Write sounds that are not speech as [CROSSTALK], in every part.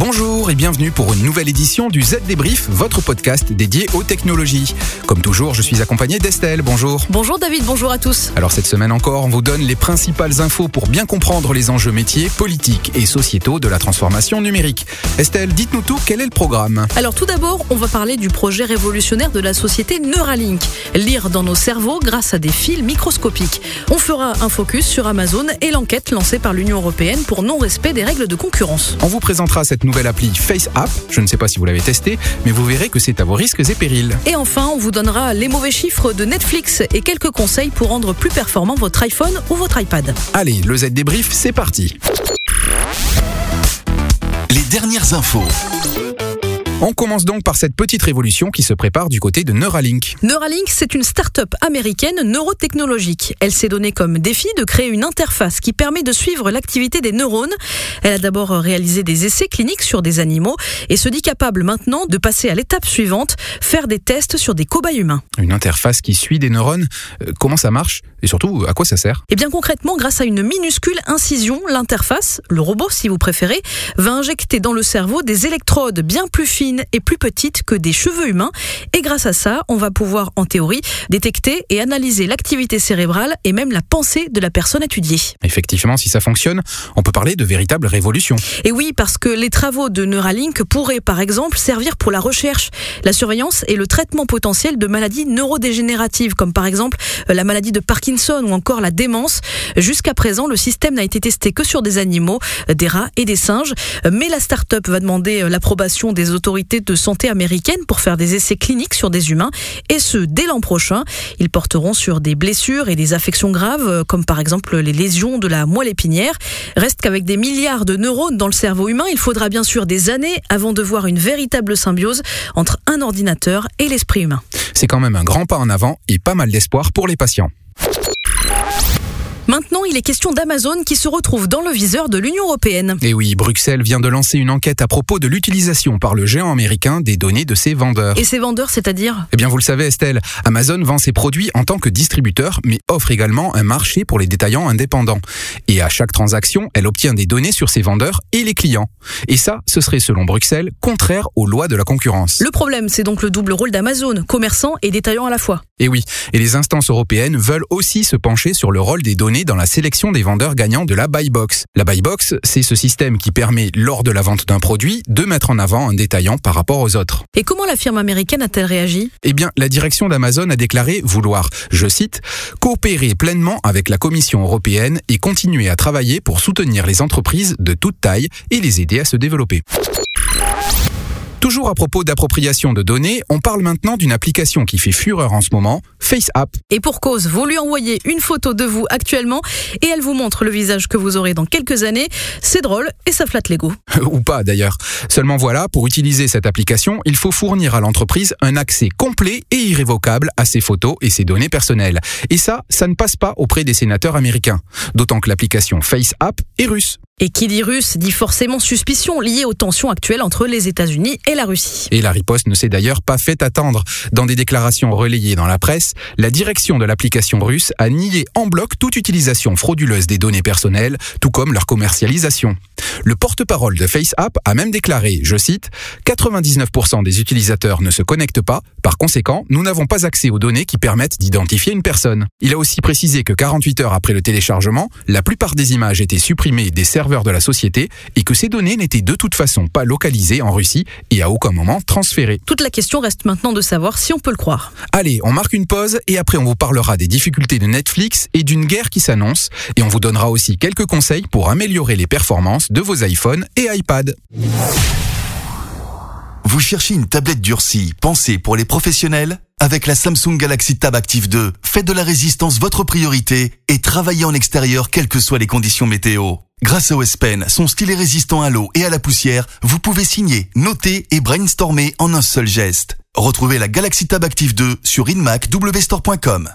Bonjour et bienvenue pour une nouvelle édition du Z Débrief, votre podcast dédié aux technologies. Comme toujours, je suis accompagné d'Estelle. Bonjour. Bonjour David, bonjour à tous. Alors cette semaine encore, on vous donne les principales infos pour bien comprendre les enjeux métiers, politiques et sociétaux de la transformation numérique. Estelle, dites-nous tout, quel est le programme? Alors tout d'abord, on va parler du projet révolutionnaire de la société Neuralink. Lire dans nos cerveaux grâce à des fils microscopiques. On fera un focus sur Amazon et l'enquête lancée par l'Union européenne pour non-respect des règles de concurrence. On vous présentera cette nouvelle appli Face App. Je ne sais pas si vous l'avez testé, mais vous verrez que c'est à vos risques et périls. Et enfin, on vous donnera les mauvais chiffres de Netflix et quelques conseils pour rendre plus performant votre iPhone ou votre iPad. Allez, le Z débrief, c'est parti. Les dernières infos. On commence donc par cette petite révolution qui se prépare du côté de Neuralink. Neuralink, c'est une start-up américaine neurotechnologique. Elle s'est donnée comme défi de créer une interface qui permet de suivre l'activité des neurones. Elle a d'abord réalisé des essais cliniques sur des animaux et se dit capable maintenant de passer à l'étape suivante, faire des tests sur des cobayes humains. Une interface qui suit des neurones, euh, comment ça marche et surtout à quoi ça sert? Et bien concrètement, grâce à une minuscule incision, l'interface, le robot si vous préférez, va injecter dans le cerveau des électrodes bien plus fines et plus petite que des cheveux humains. Et grâce à ça, on va pouvoir, en théorie, détecter et analyser l'activité cérébrale et même la pensée de la personne étudiée. Effectivement, si ça fonctionne, on peut parler de véritable révolution. Et oui, parce que les travaux de Neuralink pourraient, par exemple, servir pour la recherche, la surveillance et le traitement potentiel de maladies neurodégénératives, comme par exemple euh, la maladie de Parkinson ou encore la démence. Jusqu'à présent, le système n'a été testé que sur des animaux, euh, des rats et des singes. Mais la start-up va demander euh, l'approbation des autorités de santé américaine pour faire des essais cliniques sur des humains, et ce, dès l'an prochain. Ils porteront sur des blessures et des affections graves, euh, comme par exemple les lésions de la moelle épinière. Reste qu'avec des milliards de neurones dans le cerveau humain, il faudra bien sûr des années avant de voir une véritable symbiose entre un ordinateur et l'esprit humain. C'est quand même un grand pas en avant et pas mal d'espoir pour les patients. Maintenant, il est question d'Amazon qui se retrouve dans le viseur de l'Union européenne. Et oui, Bruxelles vient de lancer une enquête à propos de l'utilisation par le géant américain des données de ses vendeurs. Et ses vendeurs, c'est-à-dire Eh bien, vous le savez, Estelle, Amazon vend ses produits en tant que distributeur, mais offre également un marché pour les détaillants indépendants. Et à chaque transaction, elle obtient des données sur ses vendeurs et les clients. Et ça, ce serait, selon Bruxelles, contraire aux lois de la concurrence. Le problème, c'est donc le double rôle d'Amazon, commerçant et détaillant à la fois. Et oui, et les instances européennes veulent aussi se pencher sur le rôle des données dans la sélection des vendeurs gagnants de la buy box. La buy box, c'est ce système qui permet, lors de la vente d'un produit, de mettre en avant un détaillant par rapport aux autres. Et comment la firme américaine a-t-elle réagi? Eh bien, la direction d'Amazon a déclaré vouloir, je cite, coopérer pleinement avec la Commission européenne et continuer à travailler pour soutenir les entreprises de toute taille et les aider à se développer. Toujours à propos d'appropriation de données, on parle maintenant d'une application qui fait fureur en ce moment, FaceApp. Et pour cause, vous lui envoyez une photo de vous actuellement et elle vous montre le visage que vous aurez dans quelques années. C'est drôle et ça flatte l'ego. [LAUGHS] Ou pas d'ailleurs. Seulement voilà, pour utiliser cette application, il faut fournir à l'entreprise un accès complet et irrévocable à ses photos et ses données personnelles. Et ça, ça ne passe pas auprès des sénateurs américains. D'autant que l'application FaceApp est russe. Et qui dit russe dit forcément suspicion liée aux tensions actuelles entre les États-Unis et la Russie. Et la riposte ne s'est d'ailleurs pas fait attendre. Dans des déclarations relayées dans la presse, la direction de l'application russe a nié en bloc toute utilisation frauduleuse des données personnelles, tout comme leur commercialisation. Le porte-parole de FaceApp a même déclaré, je cite, 99% des utilisateurs ne se connectent pas, par conséquent, nous n'avons pas accès aux données qui permettent d'identifier une personne. Il a aussi précisé que 48 heures après le téléchargement, la plupart des images étaient supprimées des serveurs de la société et que ces données n'étaient de toute façon pas localisées en Russie et à aucun moment transférées. Toute la question reste maintenant de savoir si on peut le croire. Allez, on marque une pause et après on vous parlera des difficultés de Netflix et d'une guerre qui s'annonce et on vous donnera aussi quelques conseils pour améliorer les performances de vos iPhones et iPad. Vous cherchez une tablette durcie pensée pour les professionnels? Avec la Samsung Galaxy Tab Active 2, faites de la résistance votre priorité et travaillez en extérieur quelles que soient les conditions météo. Grâce au S Pen, son stylet résistant à l'eau et à la poussière, vous pouvez signer, noter et brainstormer en un seul geste. Retrouvez la Galaxy Tab Active 2 sur inmacwstore.com.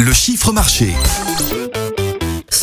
Le chiffre marché.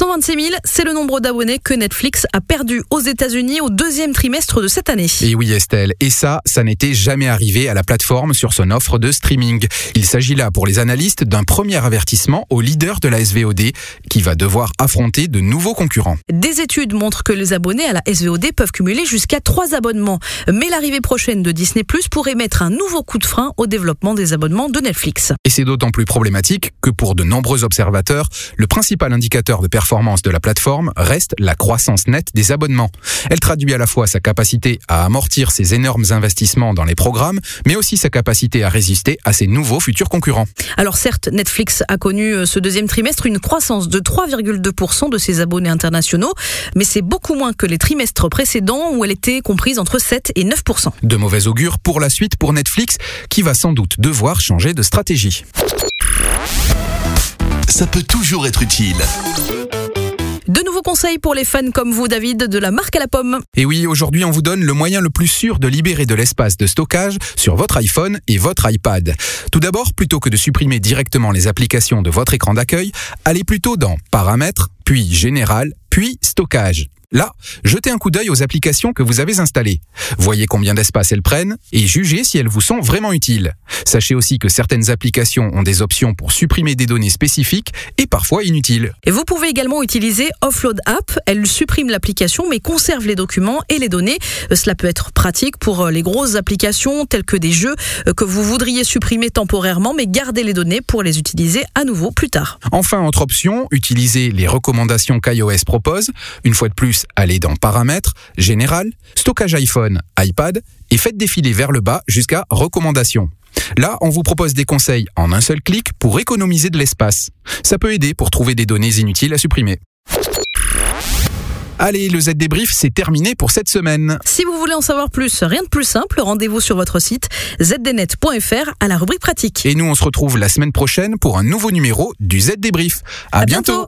126 000, c'est le nombre d'abonnés que Netflix a perdu aux États-Unis au deuxième trimestre de cette année. Et oui Estelle, et ça, ça n'était jamais arrivé à la plateforme sur son offre de streaming. Il s'agit là pour les analystes d'un premier avertissement au leader de la SVOD qui va devoir affronter de nouveaux concurrents. Des études montrent que les abonnés à la SVOD peuvent cumuler jusqu'à trois abonnements. Mais l'arrivée prochaine de Disney Plus pourrait mettre un nouveau coup de frein au développement des abonnements de Netflix. Et c'est d'autant plus problématique que pour de nombreux observateurs, le principal indicateur de performance de la plateforme reste la croissance nette des abonnements. Elle traduit à la fois sa capacité à amortir ses énormes investissements dans les programmes, mais aussi sa capacité à résister à ses nouveaux futurs concurrents. Alors certes, Netflix a connu euh, ce deuxième trimestre une croissance de 3,2% de ses abonnés internationaux, mais c'est beaucoup moins que les trimestres précédents où elle était comprise entre 7 et 9%. De mauvais augure pour la suite pour Netflix, qui va sans doute devoir changer de stratégie. Ça peut toujours être utile. De nouveaux conseils pour les fans comme vous, David, de la marque à la pomme. Et oui, aujourd'hui, on vous donne le moyen le plus sûr de libérer de l'espace de stockage sur votre iPhone et votre iPad. Tout d'abord, plutôt que de supprimer directement les applications de votre écran d'accueil, allez plutôt dans Paramètres, puis Général, puis Stockage. Là, jetez un coup d'œil aux applications que vous avez installées. Voyez combien d'espace elles prennent et jugez si elles vous sont vraiment utiles. Sachez aussi que certaines applications ont des options pour supprimer des données spécifiques et parfois inutiles. Et vous pouvez également utiliser Offload App. Elle supprime l'application mais conserve les documents et les données. Euh, cela peut être pratique pour euh, les grosses applications telles que des jeux euh, que vous voudriez supprimer temporairement mais garder les données pour les utiliser à nouveau plus tard. Enfin, autre option, utilisez les recommandations qu'iOS propose. Une fois de plus, allez dans Paramètres, Général, Stockage iPhone, iPad et faites défiler vers le bas jusqu'à Recommandations. Là, on vous propose des conseils en un seul clic pour économiser de l'espace. Ça peut aider pour trouver des données inutiles à supprimer. Allez, le Z débrief, c'est terminé pour cette semaine. Si vous voulez en savoir plus, rien de plus simple, rendez-vous sur votre site zdnet.fr à la rubrique pratique. Et nous, on se retrouve la semaine prochaine pour un nouveau numéro du Z débrief. À, bientôt.